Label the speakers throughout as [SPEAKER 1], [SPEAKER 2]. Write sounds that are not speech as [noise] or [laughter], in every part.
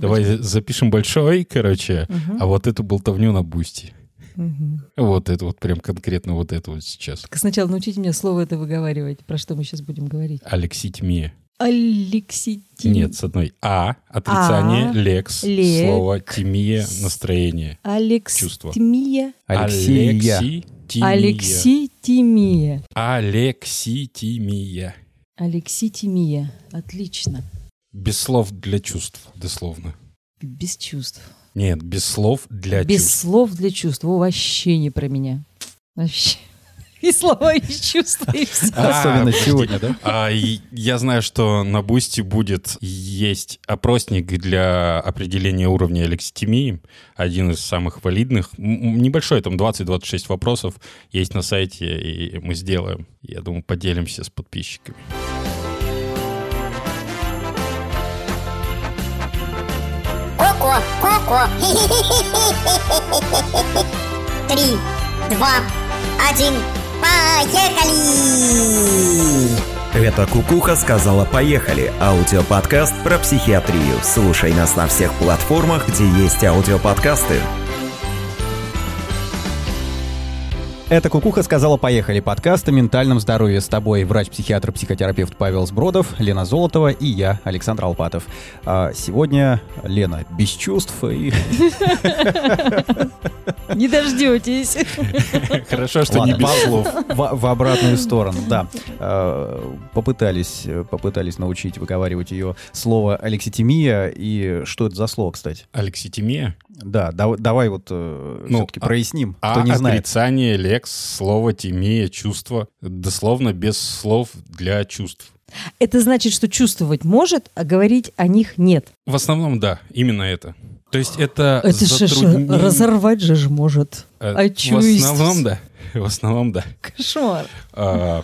[SPEAKER 1] Давай запишем большой, короче, а вот эту болтовню на бусти.
[SPEAKER 2] Мгм.
[SPEAKER 1] Вот это вот прям конкретно вот это вот сейчас.
[SPEAKER 2] Так сначала научите меня слово это выговаривать. Про что мы сейчас будем говорить?
[SPEAKER 1] Алекситмия.
[SPEAKER 2] Алекситим.
[SPEAKER 1] Нет, с одной А, отрицание,
[SPEAKER 2] А,
[SPEAKER 1] лекс,
[SPEAKER 2] лек,
[SPEAKER 1] слово, тимия, настроение. чувство.
[SPEAKER 2] Алекситмия.
[SPEAKER 3] Алексея.
[SPEAKER 1] Алекситимия.
[SPEAKER 2] Алекситимия.
[SPEAKER 1] Алекситимия.
[SPEAKER 2] Алекситимия. Отлично.
[SPEAKER 1] Без слов для чувств, дословно.
[SPEAKER 2] Без чувств.
[SPEAKER 1] Нет, без слов для
[SPEAKER 2] Без
[SPEAKER 1] чувств.
[SPEAKER 2] слов для чувств. О, вообще не про меня. Вообще. И слова, и чувства, и все.
[SPEAKER 1] А,
[SPEAKER 3] Особенно
[SPEAKER 1] подожди.
[SPEAKER 3] сегодня, да?
[SPEAKER 1] А, я знаю, что на Бусти будет есть опросник для определения уровня алекситимии, один из самых валидных. Небольшой, там 20-26 вопросов есть на сайте, и мы сделаем. Я думаю, поделимся с подписчиками.
[SPEAKER 4] Коко. Три, два, один, поехали!
[SPEAKER 5] Это Кукуха сказала «Поехали» – аудиоподкаст про психиатрию. Слушай нас на всех платформах, где есть аудиоподкасты.
[SPEAKER 3] Это «Кукуха сказала поехали» подкаст о ментальном здоровье с тобой врач-психиатр-психотерапевт Павел Сбродов, Лена Золотова и я, Александр Алпатов. А сегодня Лена без чувств и... [laughs]
[SPEAKER 2] Не дождетесь. [laughs]
[SPEAKER 1] Хорошо, что не без
[SPEAKER 3] в-
[SPEAKER 1] слов.
[SPEAKER 3] В, обратную сторону, да. А, Попытались, попытались научить выговаривать ее слово алекситимия. И что это за слово, кстати?
[SPEAKER 1] Алекситимия?
[SPEAKER 3] Да, дав- давай вот э,
[SPEAKER 1] Ну,
[SPEAKER 3] все-таки
[SPEAKER 1] а-
[SPEAKER 3] проясним,
[SPEAKER 1] А
[SPEAKER 3] кто не знает.
[SPEAKER 1] отрицание, лекс, слово, тимия, чувство. Дословно без слов для чувств.
[SPEAKER 2] Это значит, что чувствовать может, а говорить о них нет.
[SPEAKER 1] В основном, да, именно это. То есть это,
[SPEAKER 2] Это же
[SPEAKER 1] затруднение-
[SPEAKER 2] разорвать же может.
[SPEAKER 1] Э,
[SPEAKER 2] А
[SPEAKER 1] В основном, да. [laughs] В основном, да.
[SPEAKER 2] Кошмар.
[SPEAKER 1] А,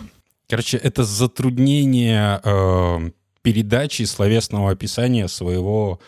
[SPEAKER 1] Короче, это затруднение э, передачи словесного описания своего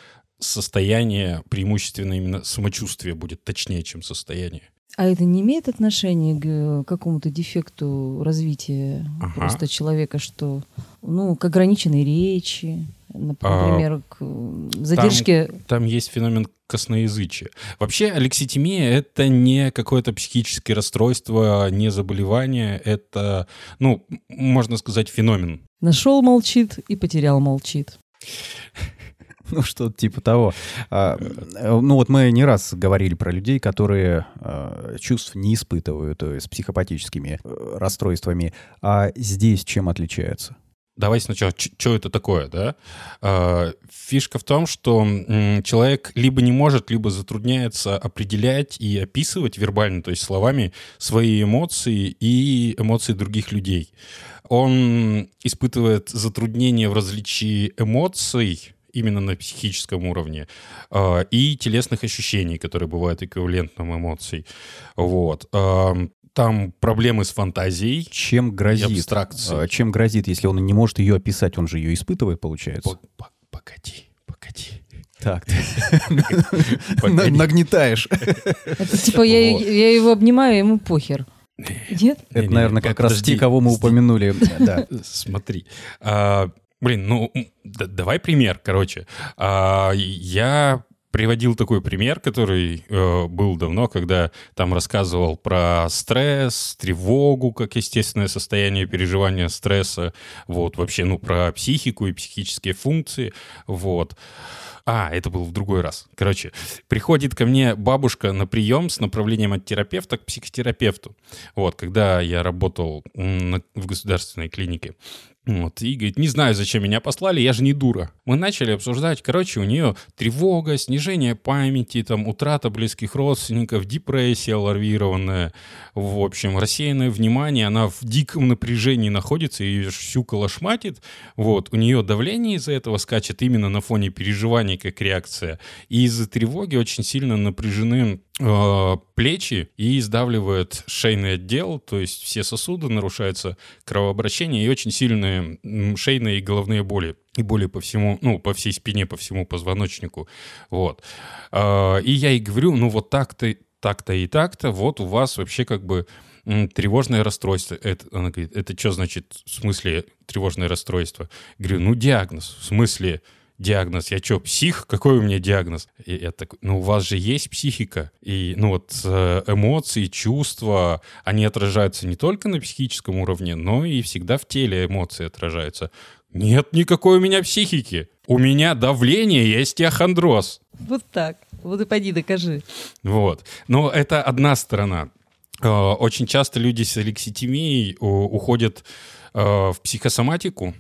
[SPEAKER 1] состояния, преимущественно именно самочувствие будет точнее, чем состояние.
[SPEAKER 2] А это не имеет отношения к э, какому-то дефекту развития
[SPEAKER 1] Ага.
[SPEAKER 2] просто человека, что, ну, к ограниченной речи,
[SPEAKER 1] А,
[SPEAKER 2] например, к э, задержке...
[SPEAKER 1] Там есть феномен косноязычия. Вообще, алекситимия — это не какое-то психическое расстройство, не заболевание, это, ну, можно сказать, феномен.
[SPEAKER 2] Нашел молчит и потерял молчит. [laughs]
[SPEAKER 3] Ну, что-то типа того. А, э, ну, вот мы не раз говорили про людей, которые э, чувств не испытывают, есть с психопатическими э, расстройствами. А здесь чем отличается?
[SPEAKER 1] Давай сначала, что это такое, да? А, Фишка в том, что человек либо не может, либо затрудняется определять и описывать вербально, то есть словами, свои эмоции и эмоции других людей. Он испытывает затруднение в различии эмоций, именно на психическом уровне, а, и телесных ощущений, которые бывают эквивалентным эмоций. Вот. Ам, Там проблемы с фантазией,
[SPEAKER 3] Чем грозит?
[SPEAKER 1] абстракцией.
[SPEAKER 3] э, Чем грозит, если он не может ее описать? Он же ее испытывает, получается.
[SPEAKER 1] Погоди, погоди.
[SPEAKER 3] Так, [laughs]
[SPEAKER 1] Погоди. [laughs]
[SPEAKER 3] нагнетаешь.
[SPEAKER 2] Это типа я, его обнимаю, ему похер. Нет?
[SPEAKER 3] Это, наверное, как раз те, кого мы упомянули. [laughs] Да.
[SPEAKER 1] Смотри. Блин, ну, да- давай пример, короче. А, Я приводил такой пример, который э, был давно, когда там рассказывал про стресс, тревогу, как естественное состояние переживания стресса, вот, вообще, ну, про психику и психические функции, вот. А, это был в другой раз. Короче, приходит ко мне бабушка на прием с направлением от терапевта к психотерапевту. Вот, когда я работал на- в государственной клинике. Вот, и говорит, не знаю, зачем меня послали, я же не дура. Мы начали обсуждать, короче, у нее тревога, снижение памяти, там, утрата близких родственников, депрессия алармированная, в общем, рассеянное внимание, она в диком напряжении находится, ее всю колошматит, вот, у нее давление из-за этого скачет именно на фоне переживаний как реакция, и из-за тревоги очень сильно напряжены плечи и сдавливает шейный отдел, то есть все сосуды, нарушается кровообращение и очень сильные шейные и головные боли. И боли по всему, ну, по всей спине, по всему позвоночнику. Вот. А, И я ей говорю, ну, вот так-то, так-то и так-то, вот у вас вообще как бы тревожное расстройство. Это, она говорит, это что значит в смысле тревожное расстройство? Говорю, ну, диагноз. В смысле диагноз. Я что, псих? Какой у меня диагноз? И я такой, ну у вас же есть психика. И ну вот э, эмоции, чувства, они отражаются не только на психическом уровне, но и всегда в теле эмоции отражаются. Нет никакой у меня психики. У меня давление, есть ахондроз.
[SPEAKER 2] Вот так. Вот и пойди докажи.
[SPEAKER 1] Вот. Но это одна сторона. Э, Очень часто люди с алекситимией у- уходят э, в психосоматику,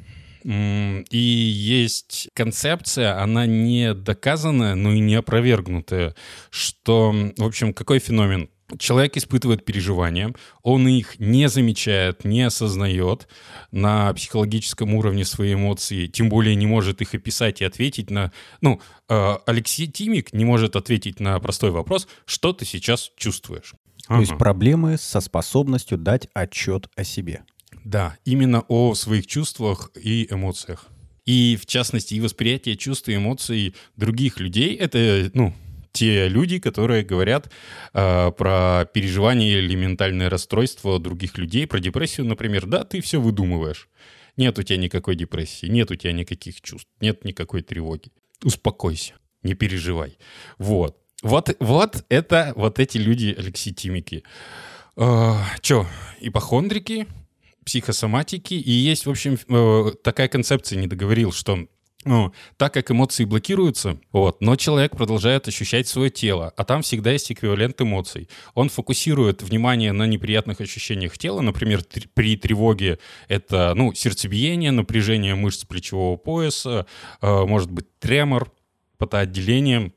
[SPEAKER 1] И есть концепция, она не доказанная, но и не опровергнутая, что, в общем, какой феномен? Человек испытывает переживания, он их не замечает, не осознает на психологическом уровне свои эмоции, тем более не может их описать и ответить на... Ну, э, Алексей Тимик не может ответить на простой вопрос, что ты сейчас чувствуешь.
[SPEAKER 3] То есть
[SPEAKER 1] Ага.
[SPEAKER 3] проблемы со способностью дать отчет о себе.
[SPEAKER 1] Да, именно о своих чувствах и эмоциях. И, в частности, и восприятие чувств и эмоций других людей — это, ну, те люди, которые говорят э, про переживания или ментальное расстройство других людей, про депрессию, например. Да, ты все выдумываешь. Нет у тебя никакой депрессии, нет у тебя никаких чувств, нет никакой тревоги. Успокойся, не переживай. Вот. Вот, вот это вот эти люди алекситимики. Э, Че, ипохондрики, психосоматики, и есть, в общем, э, такая концепция, не договорил, что ну, так как эмоции блокируются, вот, но человек продолжает ощущать свое тело, а там всегда есть эквивалент эмоций. Он фокусирует внимание на неприятных ощущениях тела, например, при тревоге это, ну, сердцебиение, напряжение мышц плечевого пояса, э, может быть, тремор, потоотделение,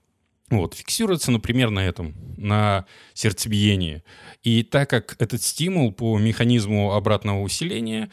[SPEAKER 1] вот, фиксируется, например, на этом, на сердцебиении. И так как этот стимул по механизму обратного усиления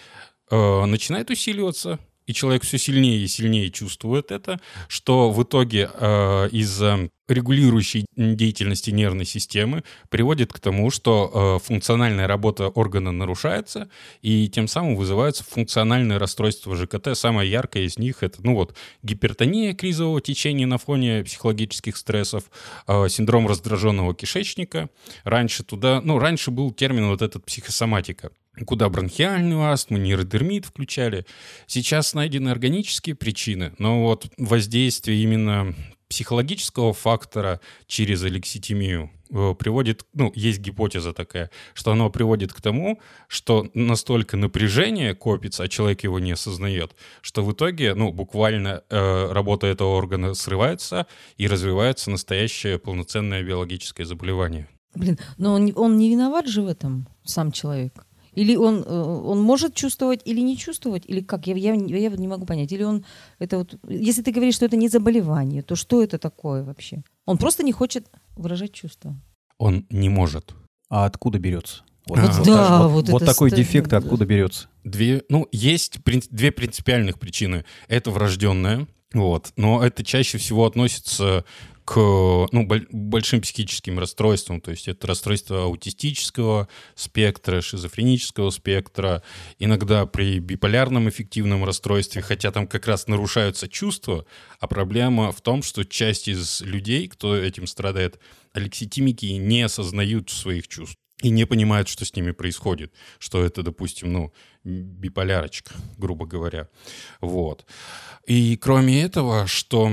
[SPEAKER 1] э, начинает усиливаться, и человек все сильнее и сильнее чувствует это, что в итоге э, из-за регулирующей деятельности нервной системы приводит к тому, что э, функциональная работа органа нарушается, и тем самым вызываются функциональные расстройства ЖКТ. Самое яркое из них это, ну вот, гипертония кризового течения на фоне психологических стрессов, э, синдром раздраженного кишечника. Раньше туда, ну, раньше был термин вот этот психосоматика куда бронхиальную астму, нейродермит включали. Сейчас найдены органические причины, но вот воздействие именно психологического фактора через алекситимию э, приводит, ну, есть гипотеза такая, что оно приводит к тому, что настолько напряжение копится, а человек его не осознает, что в итоге, ну, буквально э, работа этого органа срывается и развивается настоящее полноценное биологическое заболевание.
[SPEAKER 2] Блин, но он, он не виноват же в этом, сам человек. Или он, э, он может чувствовать или не чувствовать, или как? Я, я, я вот не могу понять. Или он это вот. Если ты говоришь, что это не заболевание, то что это такое вообще? Он просто не хочет выражать чувства.
[SPEAKER 1] Он не может.
[SPEAKER 3] А откуда берется? Вот,
[SPEAKER 1] Вот
[SPEAKER 3] вот
[SPEAKER 2] да, вот
[SPEAKER 3] вот
[SPEAKER 2] это
[SPEAKER 3] такой
[SPEAKER 2] ста-
[SPEAKER 3] дефект откуда берется?
[SPEAKER 1] Две, ну, есть прин- две принципиальных причины. Это врожденное, вот, но это чаще всего относится к ну, боль- большим психическим расстройствам, то есть это расстройство аутистического спектра, шизофренического спектра, иногда при биполярном эффективном расстройстве, хотя там как раз нарушаются чувства, а проблема в том, что часть из людей, кто этим страдает, алекситимики не осознают своих чувств и не понимают, что с ними происходит, что это, допустим, ну, биполярочка, грубо говоря. Вот. И кроме этого, что...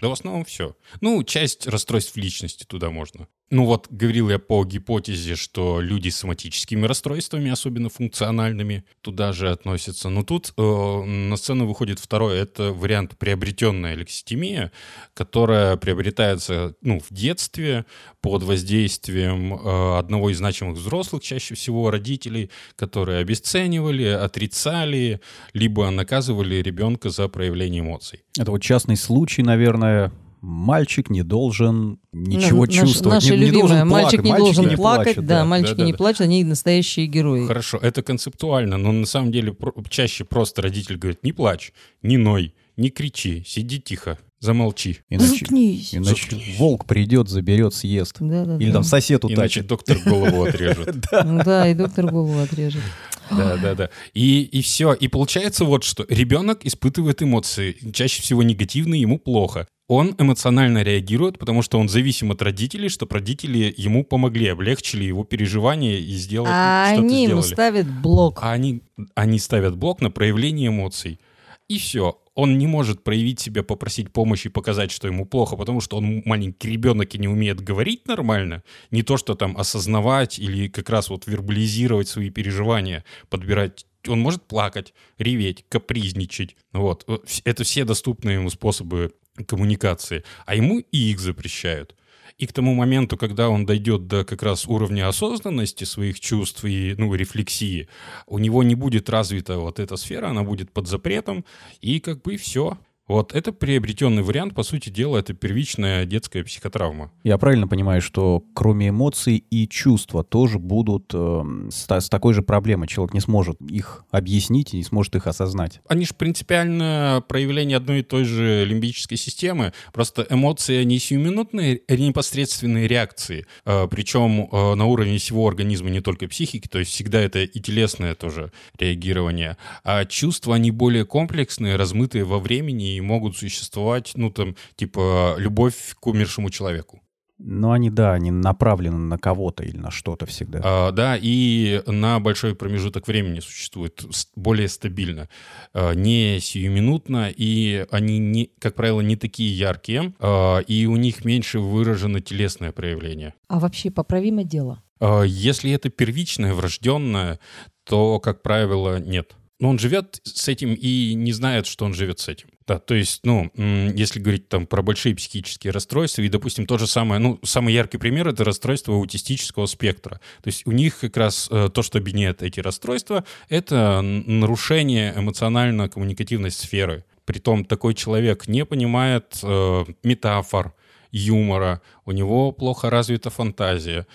[SPEAKER 1] Да в основном все. Ну, часть расстройств личности туда можно. Ну вот, говорил я по гипотезе, что люди с соматическими расстройствами, особенно функциональными, туда же относятся. Но тут э, на сцену выходит второй, это вариант приобретенная лекситимия, которая приобретается ну, в детстве под воздействием э, одного из значимых взрослых, чаще всего родителей, которые обесценивали, отрицали, либо наказывали ребенка за проявление эмоций.
[SPEAKER 3] Это вот частный случай, наверное. Мальчик не должен ничего
[SPEAKER 2] Наш-
[SPEAKER 3] чувствовать.
[SPEAKER 2] Наша
[SPEAKER 3] не, не должен
[SPEAKER 2] Мальчик не должен
[SPEAKER 3] Мальчики
[SPEAKER 2] плакать,
[SPEAKER 3] плачут,
[SPEAKER 2] да, мальчики
[SPEAKER 1] Да-да-да.
[SPEAKER 2] не плачут, они настоящие герои.
[SPEAKER 1] Хорошо, это концептуально, но на самом деле чаще просто родитель говорит, не плачь, не ной, не кричи, сиди тихо, замолчи.
[SPEAKER 3] Иначе,
[SPEAKER 2] Заткнись.
[SPEAKER 3] иначе волк придет, заберет, съест.
[SPEAKER 2] Да, да,
[SPEAKER 3] Или
[SPEAKER 2] да.
[SPEAKER 3] там сосед
[SPEAKER 1] Иначе
[SPEAKER 3] утащит.
[SPEAKER 1] доктор голову отрежет. [laughs]
[SPEAKER 2] Ну да, и доктор голову отрежет.
[SPEAKER 1] Да, да, да. И, и все. И получается вот что. Ребенок испытывает эмоции, чаще всего негативные, ему плохо. Он эмоционально реагирует, потому что он зависим от родителей, чтобы родители ему помогли, облегчили его переживания и сделали
[SPEAKER 2] А
[SPEAKER 1] что-то
[SPEAKER 2] они ему
[SPEAKER 1] сделали.
[SPEAKER 2] ставят блок.
[SPEAKER 1] А они, они ставят блок на проявление эмоций. и все. Он не может проявить себя, попросить помощи, показать, что ему плохо, потому что он маленький ребенок и не умеет говорить нормально. Не то, что там осознавать или как раз вот вербализировать свои переживания, подбирать он может плакать, реветь, капризничать. Вот. Это все доступные ему способы коммуникации. А ему и их запрещают. И к тому моменту, когда он дойдет до как раз уровня осознанности своих чувств и ну, рефлексии, у него не будет развита вот эта сфера, она будет под запретом, и как бы все. Вот это приобретенный вариант, по сути дела, это первичная детская психотравма.
[SPEAKER 3] Я правильно понимаю, что кроме эмоций и чувства тоже будут э, с, с такой же проблемой. Человек не сможет их объяснить и не сможет их осознать.
[SPEAKER 1] Они же принципиально проявление одной и той же лимбической системы. Просто эмоции, они сиюминутные, непосредственные реакции. Э, причем э, на уровне всего организма, не только психики, то есть всегда это и телесное тоже реагирование. А чувства, они более комплексные, размытые во времени и могут существовать, ну, там, типа, любовь к умершему человеку.
[SPEAKER 3] Но они, да, они направлены на кого-то или на что-то всегда.
[SPEAKER 1] А, да, и на большой промежуток времени существует более стабильно, а, не сиюминутно, и они, не, как правило, не такие яркие, а, и у них меньше выражено телесное проявление.
[SPEAKER 2] А вообще поправимо дело?
[SPEAKER 1] А, если это первичное, врожденное, то, как правило, нет. Но он живет с этим и не знает, что он живет с этим. Да, то есть, ну, если говорить там про большие психические расстройства, и, допустим, то же самое, ну, самый яркий пример — это расстройство аутистического спектра. То есть у них как раз э, то, что объединяет эти расстройства, это нарушение эмоционально-коммуникативной сферы. Притом такой человек не понимает э, метафор, юмора, у него плохо развита фантазия.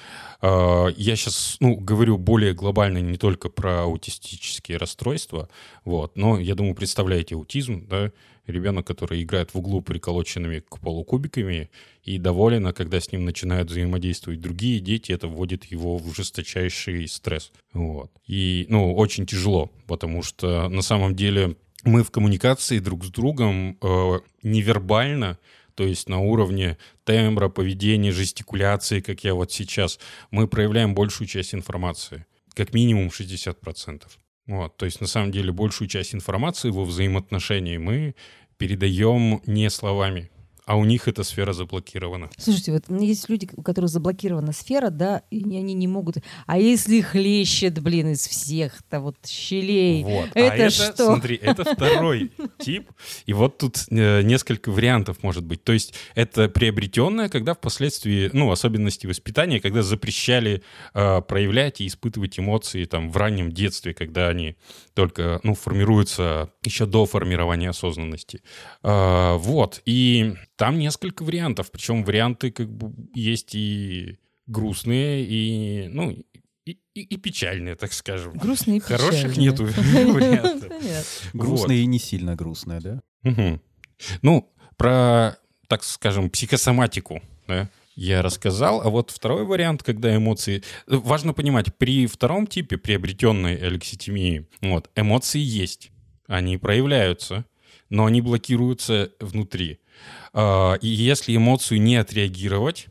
[SPEAKER 1] А, я сейчас ну, говорю более глобально не только про аутистические расстройства, вот, но я думаю, представляете аутизм, да, ребенок, который играет в углу приколоченными к полу кубиками и доволен, а когда с ним начинают взаимодействовать другие дети, это вводит его в жесточайший стресс. Вот. И, ну, очень тяжело, потому что на самом деле мы в коммуникации друг с другом э, невербально то есть на уровне тембра, поведения, жестикуляции, как я вот сейчас, мы проявляем большую часть информации, как минимум 60%. Вот, то есть на самом деле большую часть информации во взаимоотношении мы передаем не словами, а у них эта сфера заблокирована.
[SPEAKER 2] Слушайте, вот есть люди, у которых заблокирована сфера, да, и они не могут. А если хлещет, блин, из всех-то вот щелей,
[SPEAKER 1] вот.
[SPEAKER 2] это,
[SPEAKER 1] а это
[SPEAKER 2] что?
[SPEAKER 1] Смотри, это [laughs] второй тип. И вот тут э, несколько вариантов может быть. То есть это приобретенное, когда впоследствии, ну, особенности воспитания, когда запрещали э, проявлять и испытывать эмоции там в раннем детстве, когда они только, ну, формируются еще до формирования осознанности. Э, вот. И там несколько вариантов, причем варианты как бы есть и грустные, и, ну, и, и, и печальные, так скажем.
[SPEAKER 2] Грустные и
[SPEAKER 1] Хороших
[SPEAKER 2] печальные.
[SPEAKER 1] нету вариантов.
[SPEAKER 3] Грустные и не сильно грустные, да?
[SPEAKER 1] Мгм. Ну, про, так скажем, психосоматику, да, я рассказал, а вот второй вариант, когда эмоции... Важно понимать, при втором типе приобретенной алекситимии, вот, эмоции есть, они проявляются, но они блокируются внутри. А, И если эмоцию не отреагировать,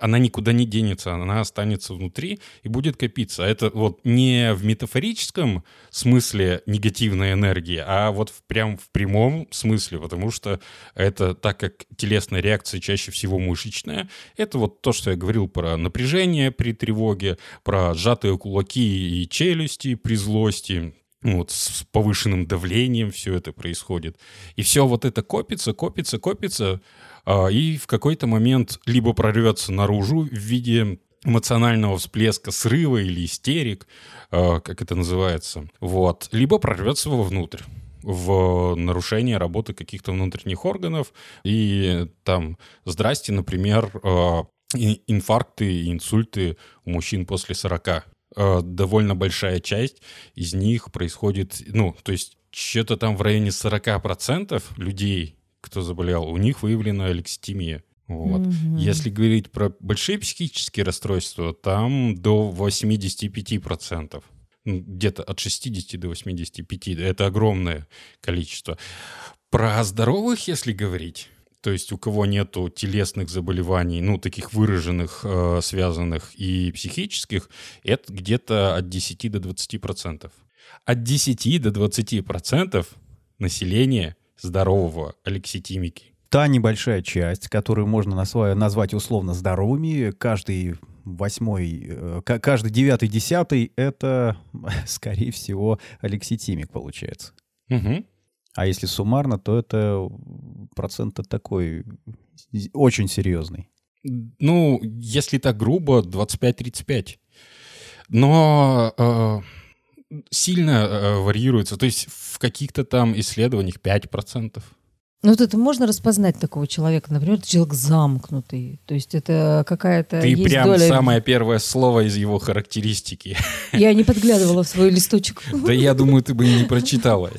[SPEAKER 1] она никуда не денется, она останется внутри и будет копиться. Это вот не в метафорическом смысле негативная энергия, а вот в, прям в прямом смысле, потому что это, так как телесная реакция чаще всего мышечная, это вот то, что я говорил про напряжение при тревоге, про сжатые кулаки и челюсти при злости, вот с повышенным давлением все это происходит. И все вот это копится, копится, копится, а, и в какой-то момент либо прорвется наружу в виде эмоционального всплеска, срыва или истерик, а, как это называется, вот, либо прорвется вовнутрь в нарушение работы каких-то внутренних органов. И там, здрасте, например, а, инфаркты инсульты у мужчин после 40 э, довольно большая часть из них происходит, ну, то есть что-то там в районе 40% людей, кто заболел, у них выявлена алекситимия. Вот.
[SPEAKER 2] Мгм.
[SPEAKER 1] Если говорить про большие психические расстройства, там до 85%. Ну, Где-то от 60 до 85. Это огромное количество. Про здоровых, если говорить, то есть у кого нету телесных заболеваний, ну, таких выраженных, э, связанных и психических, это где-то от 10 до 20 процентов. От 10 до 20 процентов населения здорового алекситимики.
[SPEAKER 3] Та небольшая часть, которую можно назвать условно здоровыми, каждый восьмой, э, ка- каждый девятый, десятый — это, [laughs] скорее всего, алекситимик получается.
[SPEAKER 1] Мгм.
[SPEAKER 3] А если суммарно, то это процент такой очень серьезный.
[SPEAKER 1] Ну, если так грубо, 25-35. Но э, сильно э, варьируется. То есть в каких-то там исследованиях 5%.
[SPEAKER 2] Ну вот это можно распознать такого человека, например, это человек замкнутый, то есть это какая-то
[SPEAKER 1] Ты
[SPEAKER 2] есть
[SPEAKER 1] прям
[SPEAKER 2] доля...
[SPEAKER 1] самое первое слово из его характеристики. [laughs]
[SPEAKER 2] Я не подглядывала в свой листочек. [laughs]
[SPEAKER 1] Да я думаю, ты бы и не прочитала.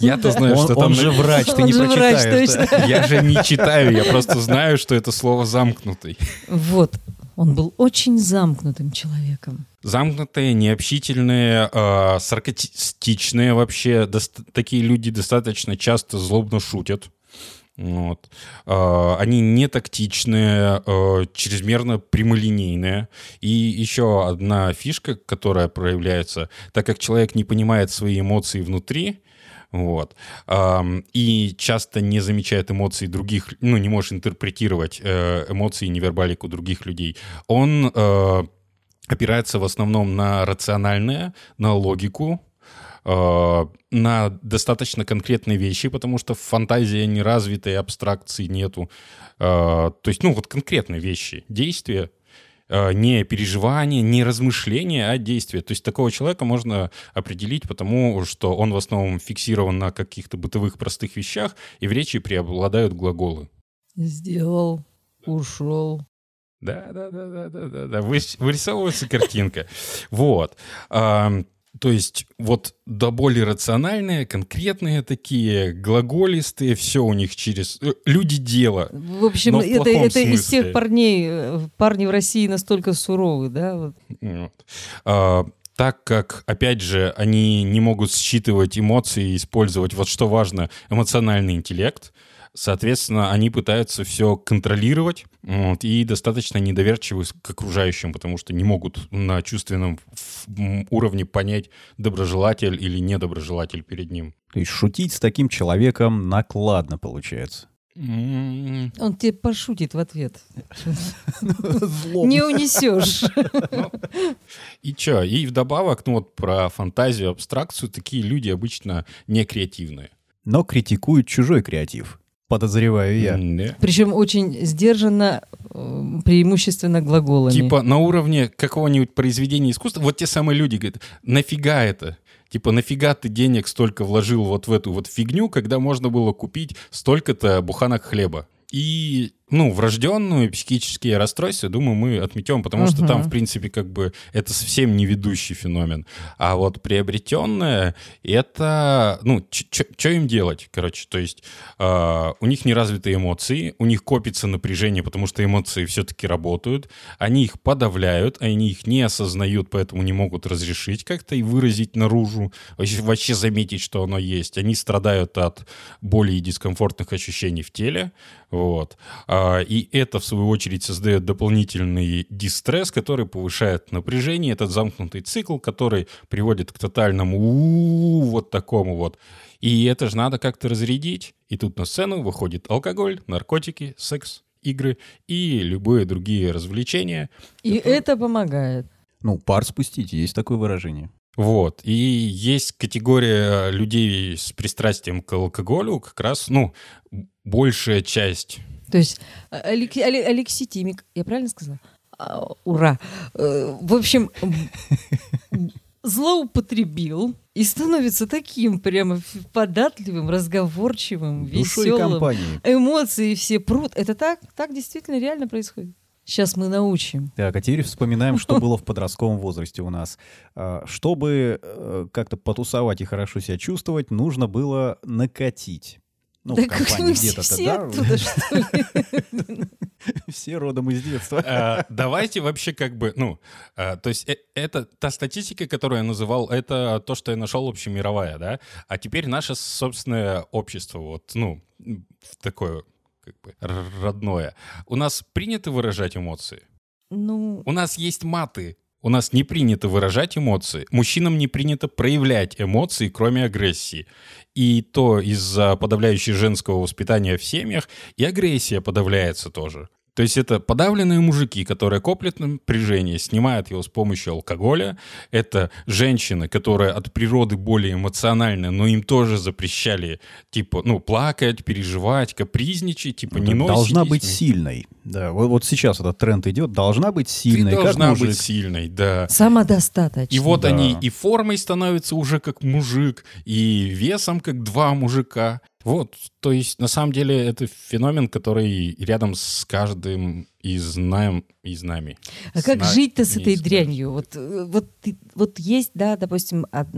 [SPEAKER 1] Я-то знаю,
[SPEAKER 3] Он,
[SPEAKER 1] что
[SPEAKER 3] он
[SPEAKER 1] там...
[SPEAKER 3] же
[SPEAKER 1] на-
[SPEAKER 3] врач, ты
[SPEAKER 2] Он
[SPEAKER 3] не
[SPEAKER 2] же
[SPEAKER 3] прочитаешь. [laughs]
[SPEAKER 1] Я же не читаю, я просто знаю, что это слово «замкнутый».
[SPEAKER 2] Вот, он был очень замкнутым человеком.
[SPEAKER 1] Замкнутые, необщительные, э, саркастичные вообще. Дост- такие люди достаточно часто злобно шутят. Вот. Э, они не тактичные, э, чрезмерно прямолинейные. И еще одна фишка, которая проявляется, так как человек не понимает свои эмоции внутри, вот. И часто не замечает эмоций других, ну, не может интерпретировать э, эмоции и невербалику других людей. Он э, опирается в основном на рациональное, на логику, э, на достаточно конкретные вещи, потому что фантазия не развитая, абстракции нету. Э, То есть, ну, вот конкретные вещи, действия, э, не переживания, не размышления, а действия. То есть такого человека можно определить потому, что он в основном фиксирован на каких-то бытовых простых вещах, и в речи преобладают глаголы.
[SPEAKER 2] Сделал, ушел.
[SPEAKER 1] Да, да, да, да, да, да, да. Вырисовывается картинка. Вот. То есть вот до боли рациональные, конкретные такие, глаголистые, все у них через... э, Люди дела.
[SPEAKER 2] В общем,
[SPEAKER 1] в
[SPEAKER 2] это, это из тех парней, э, парни в России настолько суровы, да? вот.
[SPEAKER 1] Вот. А, так как, опять же, они не могут считывать эмоции и использовать, вот что важно, эмоциональный интеллект, соответственно, они пытаются все контролировать вот, и достаточно недоверчивы к окружающим, потому что не могут на чувственном уровне понять, доброжелатель или недоброжелатель перед ним.
[SPEAKER 3] То есть шутить с таким человеком накладно получается.
[SPEAKER 1] М,
[SPEAKER 2] Он тебе пошутит в ответ. Не унесешь.
[SPEAKER 1] И чё? И вдобавок, ну вот про фантазию, абстракцию, такие люди обычно не креативные.
[SPEAKER 3] Но критикуют чужой креатив. Подозреваю я.
[SPEAKER 1] Да.
[SPEAKER 2] Причем очень сдержанно, э, преимущественно глаголами.
[SPEAKER 1] Типа на уровне какого-нибудь произведения искусства, вот те самые люди говорят, нафига это? Типа, нафига ты денег столько вложил вот в эту вот фигню, когда можно было купить столько-то буханок хлеба? И, ну, врожденную психические расстройства, думаю, мы отметем, потому что там, в принципе, как бы это совсем не ведущий феномен. А вот приобретенное, это, ну, что им делать, короче? То есть а, у них неразвитые эмоции, у них копится напряжение, потому что эмоции все-таки работают, они их подавляют, они их не осознают, поэтому не могут разрешить как-то и выразить наружу, вообще, вообще заметить, что оно есть. Они страдают от боли и дискомфортных ощущений в теле, вот. А, И это, в свою очередь, создает дополнительный дистресс, который повышает напряжение, этот замкнутый цикл, который приводит к тотальному вот такому вот. И это же надо как-то разрядить. И тут на сцену выходит алкоголь, наркотики, секс, игры и любые другие развлечения.
[SPEAKER 2] И это помогает.
[SPEAKER 3] Ну, пар спустить, есть такое выражение.
[SPEAKER 1] Вот. И есть категория людей с пристрастием к алкоголю, как раз, ну, большая часть
[SPEAKER 2] То есть э, Алек- Але- Алексей Тимик, я правильно сказала? А, Ура! Э, В общем, злоупотребил и становится таким прямо податливым, разговорчивым,
[SPEAKER 3] Душой
[SPEAKER 2] веселым.
[SPEAKER 3] компании.
[SPEAKER 2] Эмоции все прут. Это так? Так действительно реально происходит? Сейчас мы научим.
[SPEAKER 3] Так, а теперь вспоминаем, что [laughs] было в подростковом возрасте у нас. А, Чтобы э, как-то потусовать и хорошо себя чувствовать, нужно было накатить. Ну,
[SPEAKER 2] да
[SPEAKER 3] в
[SPEAKER 2] как
[SPEAKER 3] компании где-то,
[SPEAKER 2] все
[SPEAKER 3] да?
[SPEAKER 2] оттуда, что ли? [laughs]
[SPEAKER 3] Все родом из детства.
[SPEAKER 1] А, Давайте вообще как бы, ну, а, то есть э- это та статистика, которую я называл, это то, что я нашел общемировая, да? А теперь наше собственное общество, вот, ну, такое как бы родное. У нас принято выражать эмоции?
[SPEAKER 2] Ну,
[SPEAKER 1] У нас есть маты. У нас не принято выражать эмоции. Мужчинам не принято проявлять эмоции, кроме агрессии. И то из-за подавляющей женского воспитания в семьях и агрессия подавляется тоже. То есть это подавленные мужики, которые коплят напряжение, снимают его с помощью алкоголя. Это женщины, которые от природы более эмоциональны, но им тоже запрещали, типа, ну, плакать, переживать, капризничать, типа, не носить.
[SPEAKER 3] Должна быть сильной. Да, вот, вот сейчас этот тренд идет. Должна быть сильной,
[SPEAKER 1] Ты
[SPEAKER 3] как
[SPEAKER 1] должна
[SPEAKER 3] мужик.
[SPEAKER 1] быть сильной, да.
[SPEAKER 2] Самодостаточно.
[SPEAKER 1] И вот
[SPEAKER 3] Да.
[SPEAKER 1] они и формой становятся уже как мужик, и весом как два мужика. Вот, то есть на самом деле это феномен, который рядом с каждым из нам из нами.
[SPEAKER 2] А как
[SPEAKER 1] Зна-
[SPEAKER 2] жить-то с этой дрянью? Вот, э, вот, ты- вот есть, да, допустим, од-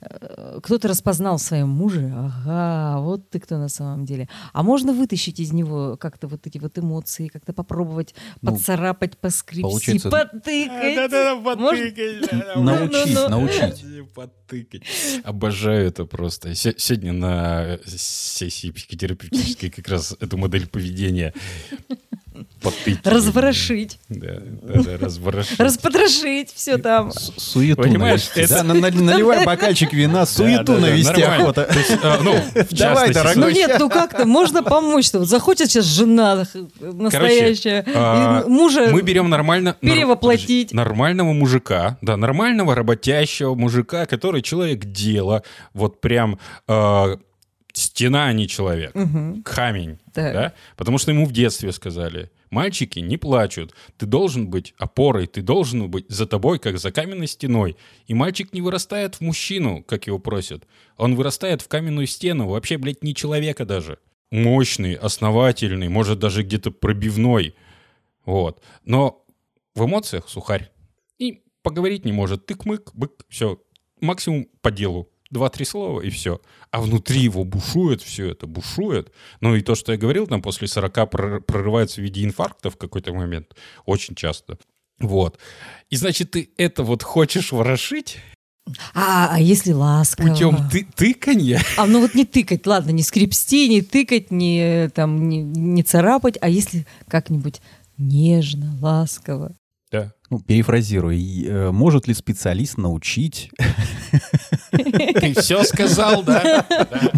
[SPEAKER 2] э, кто-то распознал в своем муже, ага, вот ты кто на самом деле. А можно вытащить из него как-то вот эти вот эмоции, как-то попробовать
[SPEAKER 3] Ну,
[SPEAKER 2] поцарапать, поскребсти,
[SPEAKER 3] получается-
[SPEAKER 2] потыкать?
[SPEAKER 1] Да-да-да, потыкать.
[SPEAKER 3] Научить, научить.
[SPEAKER 1] Потыкать. Обожаю это просто. Се- Сегодня на сессии психотерапевтической как раз эту модель поведения
[SPEAKER 2] Разворошить,
[SPEAKER 1] Да, да, да, разворошить.
[SPEAKER 2] распотрошить, все там.
[SPEAKER 3] Суету
[SPEAKER 1] Понимаешь,
[SPEAKER 3] навести.
[SPEAKER 1] это-
[SPEAKER 3] Да, на- на- наливай бокальчик вина, суету
[SPEAKER 1] Да, да,
[SPEAKER 3] навести охота.
[SPEAKER 1] Есть, а, ну,
[SPEAKER 3] Давай, дорогой.
[SPEAKER 2] Ну нет, ну как-то можно помочь. Что вот захочет сейчас жена настоящая,
[SPEAKER 1] а,
[SPEAKER 2] мужа
[SPEAKER 1] Мы берем нормально...
[SPEAKER 2] перевоплотить.
[SPEAKER 1] Нормального мужика, да, нормального работящего мужика, который человек дела, вот прям э, стена, а не человек,
[SPEAKER 2] Мгм.
[SPEAKER 1] камень,
[SPEAKER 2] Так.
[SPEAKER 1] да, потому что ему в детстве сказали, мальчики не плачут, ты должен быть опорой, ты должен быть за тобой, как за каменной стеной. И мальчик не вырастает в мужчину, как его просят, он вырастает в каменную стену, вообще, блядь, не человека даже. Мощный, основательный, может даже где-то пробивной, вот. Но в эмоциях сухарь. И поговорить не может. Тык-мык, бык, все. Максимум по делу. Два-три слова и все. А внутри его бушует все это, бушует. Ну и то, что я говорил, там после 40 прор- прорывается в виде инфаркта в какой-то момент. Очень часто. Вот. И значит, ты это вот хочешь ворошить
[SPEAKER 2] А, а если ласково?
[SPEAKER 1] путем ты тыканья?
[SPEAKER 2] А ну вот не тыкать, ладно, не скрепсти, не тыкать, не, там, не, не царапать, а если как-нибудь нежно, ласково.
[SPEAKER 1] Да.
[SPEAKER 3] Ну, перефразируя, э, может ли специалист научить?
[SPEAKER 1] Ты все сказал, [laughs] да?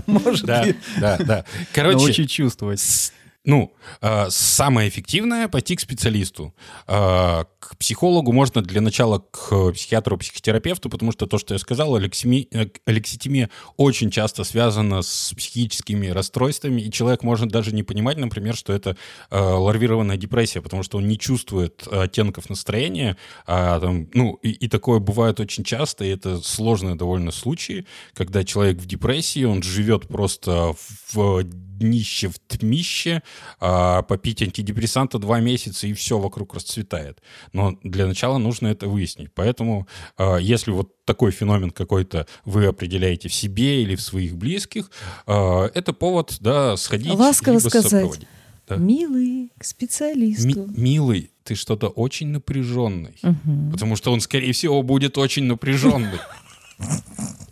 [SPEAKER 3] Может
[SPEAKER 1] да, да, да. Короче,
[SPEAKER 3] чувствовать?
[SPEAKER 1] Ну, э, самое эффективное пойти к специалисту. Э, к психологу можно для начала к психиатру, психотерапевту, потому что то, что я сказал, алексими- э, алекситимия очень часто связана с психическими расстройствами, и человек может даже не понимать, например, что это э, ларвированная депрессия, потому что он не чувствует оттенков настроения. а там, ну, и, и такое бывает очень часто, и это сложные довольно случаи, когда человек в депрессии, он живет просто в днище, в тмище, а, попить антидепрессанта два месяца, и все вокруг расцветает. Но для начала нужно это выяснить. Поэтому, а, если вот такой феномен какой-то вы определяете в себе или в своих близких, а, это повод, да, сходить.
[SPEAKER 2] Ласково
[SPEAKER 1] либо
[SPEAKER 2] сказать.
[SPEAKER 1] Да.
[SPEAKER 2] Милый, к специалисту.
[SPEAKER 1] Ми- милый, ты что-то очень напряженный.
[SPEAKER 2] Мгм.
[SPEAKER 1] Потому что он, скорее всего, будет очень напряженный. [laughs]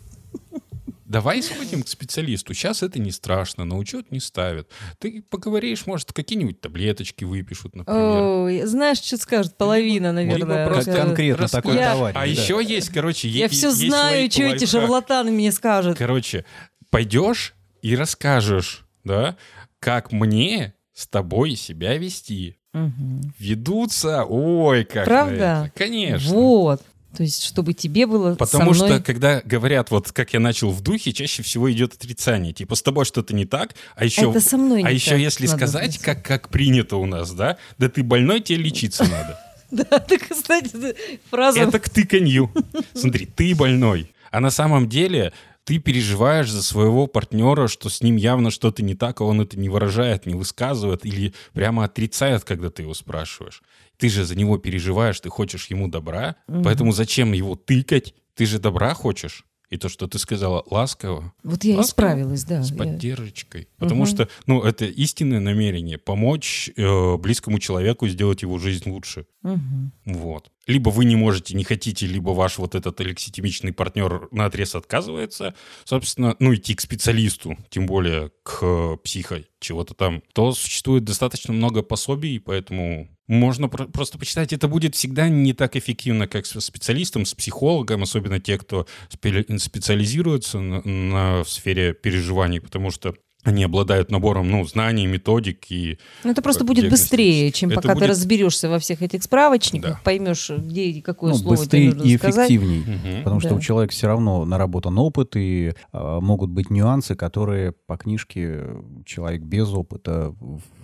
[SPEAKER 1] Давай сходим к специалисту. Сейчас это не страшно, на учет не ставят. Ты поговоришь, может, какие-нибудь таблеточки выпишут, например.
[SPEAKER 2] Ой, знаешь, что скажет? Половина, наверное.
[SPEAKER 1] либо просто
[SPEAKER 3] конкретно
[SPEAKER 1] Раска-
[SPEAKER 3] такой
[SPEAKER 2] Я-
[SPEAKER 3] товарищ.
[SPEAKER 1] А
[SPEAKER 3] да.
[SPEAKER 1] еще есть, короче,
[SPEAKER 2] Я
[SPEAKER 1] е-
[SPEAKER 2] все знаю, что эти шарлатаны мне скажут.
[SPEAKER 1] Короче, пойдешь и расскажешь, да, как мне с тобой себя вести.
[SPEAKER 2] Мгм.
[SPEAKER 1] Ведутся, ой, как на
[SPEAKER 2] Правда?
[SPEAKER 1] это. Конечно.
[SPEAKER 2] Вот. То есть, чтобы тебе было
[SPEAKER 1] Потому
[SPEAKER 2] со мной...
[SPEAKER 1] что, когда говорят, вот как я начал в духе, чаще всего идет отрицание. Типа, с тобой что-то не так, а еще...
[SPEAKER 2] Это со мной
[SPEAKER 1] а еще
[SPEAKER 2] так,
[SPEAKER 1] если сказать,
[SPEAKER 2] знать.
[SPEAKER 1] как, как принято у нас, да? Да ты больной, тебе лечиться надо. [laughs]
[SPEAKER 2] Да, так, кстати, фраза...
[SPEAKER 1] Это к тыканью. Смотри, ты больной. А на самом деле ты переживаешь за своего партнера, что с ним явно что-то не так, а он это не выражает, не высказывает или прямо отрицает, когда ты его спрашиваешь. Ты же за него переживаешь, ты хочешь ему добра, поэтому зачем его тыкать? Ты же добра хочешь. И то, что ты сказала, ласково,
[SPEAKER 2] Вот я
[SPEAKER 1] Ласково,
[SPEAKER 2] исправилась, да.
[SPEAKER 1] с
[SPEAKER 2] я-
[SPEAKER 1] поддержкой. Потому что, ну, это истинное намерение помочь э, близкому человеку сделать его жизнь лучше.
[SPEAKER 2] Мгм.
[SPEAKER 1] Вот. Либо вы не можете, не хотите, либо ваш вот этот лекситимичный партнер на отрез отказывается, собственно, ну, идти к специалисту, тем более к психо чего-то там, то существует достаточно много пособий, поэтому можно про- просто почитать. Это будет всегда не так эффективно, как с специалистом, с психологом, особенно те, кто спе- специализируется на, на сфере переживаний, потому что они обладают набором ну, знаний, методик и
[SPEAKER 2] Ну, это просто
[SPEAKER 1] э,
[SPEAKER 2] будет быстрее, чем
[SPEAKER 1] Это
[SPEAKER 2] пока ты
[SPEAKER 1] будет-
[SPEAKER 2] разберешься во всех этих справочниках,
[SPEAKER 1] Да.
[SPEAKER 2] поймешь, где и какое
[SPEAKER 3] Ну,
[SPEAKER 2] слово
[SPEAKER 3] быстрее
[SPEAKER 2] тебе нужно
[SPEAKER 3] и
[SPEAKER 2] сказать.
[SPEAKER 3] эффективней.
[SPEAKER 1] Мгм.
[SPEAKER 3] Потому что
[SPEAKER 2] Да.
[SPEAKER 3] у человека все равно наработан опыт, и э, могут быть нюансы, которые по книжке человек без опыта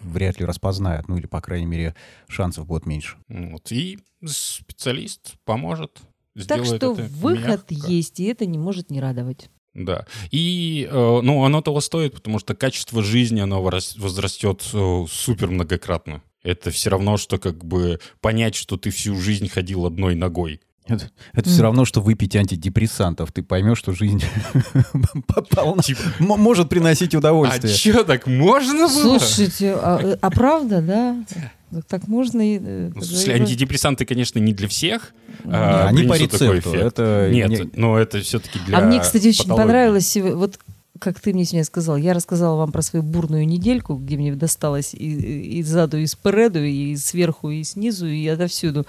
[SPEAKER 3] вряд ли распознает. Ну или, по крайней мере, шансов будет меньше.
[SPEAKER 1] Вот. И специалист поможет.
[SPEAKER 2] Так что
[SPEAKER 1] это
[SPEAKER 2] выход
[SPEAKER 1] мягко.
[SPEAKER 2] есть, и это не может не радовать.
[SPEAKER 1] Да. И, э, ну, оно того стоит, потому что качество жизни, оно возрастет э, супер многократно. Это все равно, что как бы понять, что ты всю жизнь ходил одной ногой.
[SPEAKER 3] Это, все равно, что выпить антидепрессантов. Ты поймешь, что жизнь [laughs] полна-
[SPEAKER 1] Типа,
[SPEAKER 3] м- может приносить
[SPEAKER 1] а
[SPEAKER 3] удовольствие.
[SPEAKER 1] что, так можно было?
[SPEAKER 2] Слушайте, а, э, а правда, да? Так- Так можно и... э,
[SPEAKER 1] Ну, смысле, антидепрессанты, конечно, не для всех.
[SPEAKER 2] Ну,
[SPEAKER 1] а,
[SPEAKER 3] Они по рецепту.
[SPEAKER 1] эффект.
[SPEAKER 3] Это
[SPEAKER 1] Нет,
[SPEAKER 3] не-
[SPEAKER 1] но это все-таки для
[SPEAKER 2] А мне, кстати, очень
[SPEAKER 1] патологии.
[SPEAKER 2] понравилось, вот как ты мне сегодня сказал, я рассказала вам про свою бурную недельку, где мне досталось и, и сзаду, и спереду, и сверху, и снизу, и отовсюду.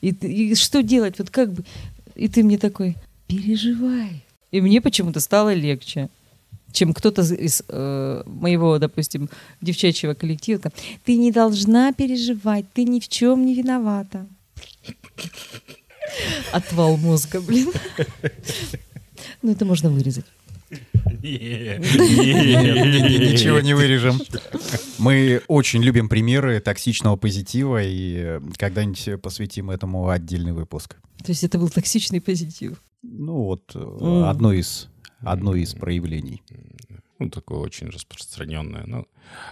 [SPEAKER 2] И, и что делать? Вот как бы... И ты мне такой, переживай. И мне почему-то стало легче чем кто-то из э, моего, допустим, девчачьего коллектива. там, Ты не должна переживать, ты ни в чем не виновата. Отвал мозга, блин. Ну, это можно вырезать.
[SPEAKER 3] Ничего не вырежем. [laughs] Мы очень любим примеры токсичного позитива, и э, когда-нибудь посвятим этому отдельный выпуск.
[SPEAKER 2] То есть это был токсичный позитив.
[SPEAKER 3] Ну вот, э, одно из, одно из проявлений.
[SPEAKER 1] Ну, такое очень распространенное. Но,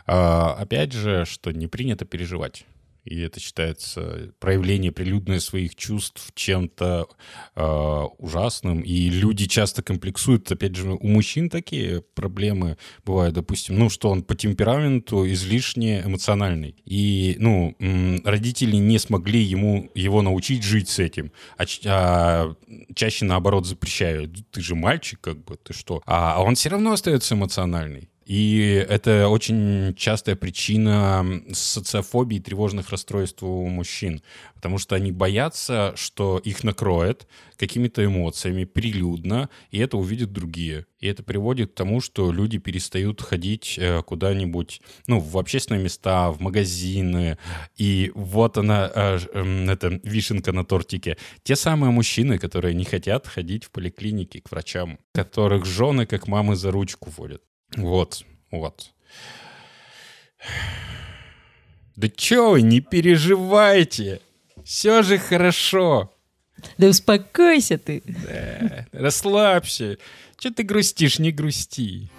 [SPEAKER 1] а, опять же, что не принято переживать. И это считается проявление прилюдное своих чувств чем-то а, ужасным. И люди часто комплексуют. Опять же, у мужчин такие проблемы бывают. Допустим, ну, что он по темпераменту излишне эмоциональный. И, ну, родители не смогли ему, его научить жить с этим. А, а чаще, наоборот, запрещают. Ты же мальчик, как бы, ты что? А, а он все равно остается эмоциональный. И это очень частая причина социофобии и тревожных расстройств у мужчин. Потому что они боятся, что их накроет какими-то эмоциями прилюдно, и это увидят другие. И это приводит к тому, что люди перестают ходить э, куда-нибудь, ну, в общественные места, в магазины. И вот она, э, эм, это вишенка на тортике. Те самые мужчины, которые не хотят ходить в поликлинике к врачам, которых жены, как мамы, за ручку водят. Вот, вот. Да чё вы, не переживайте. Все же хорошо.
[SPEAKER 2] Да успокойся ты.
[SPEAKER 1] Да, расслабься. Че ты грустишь, не грусти.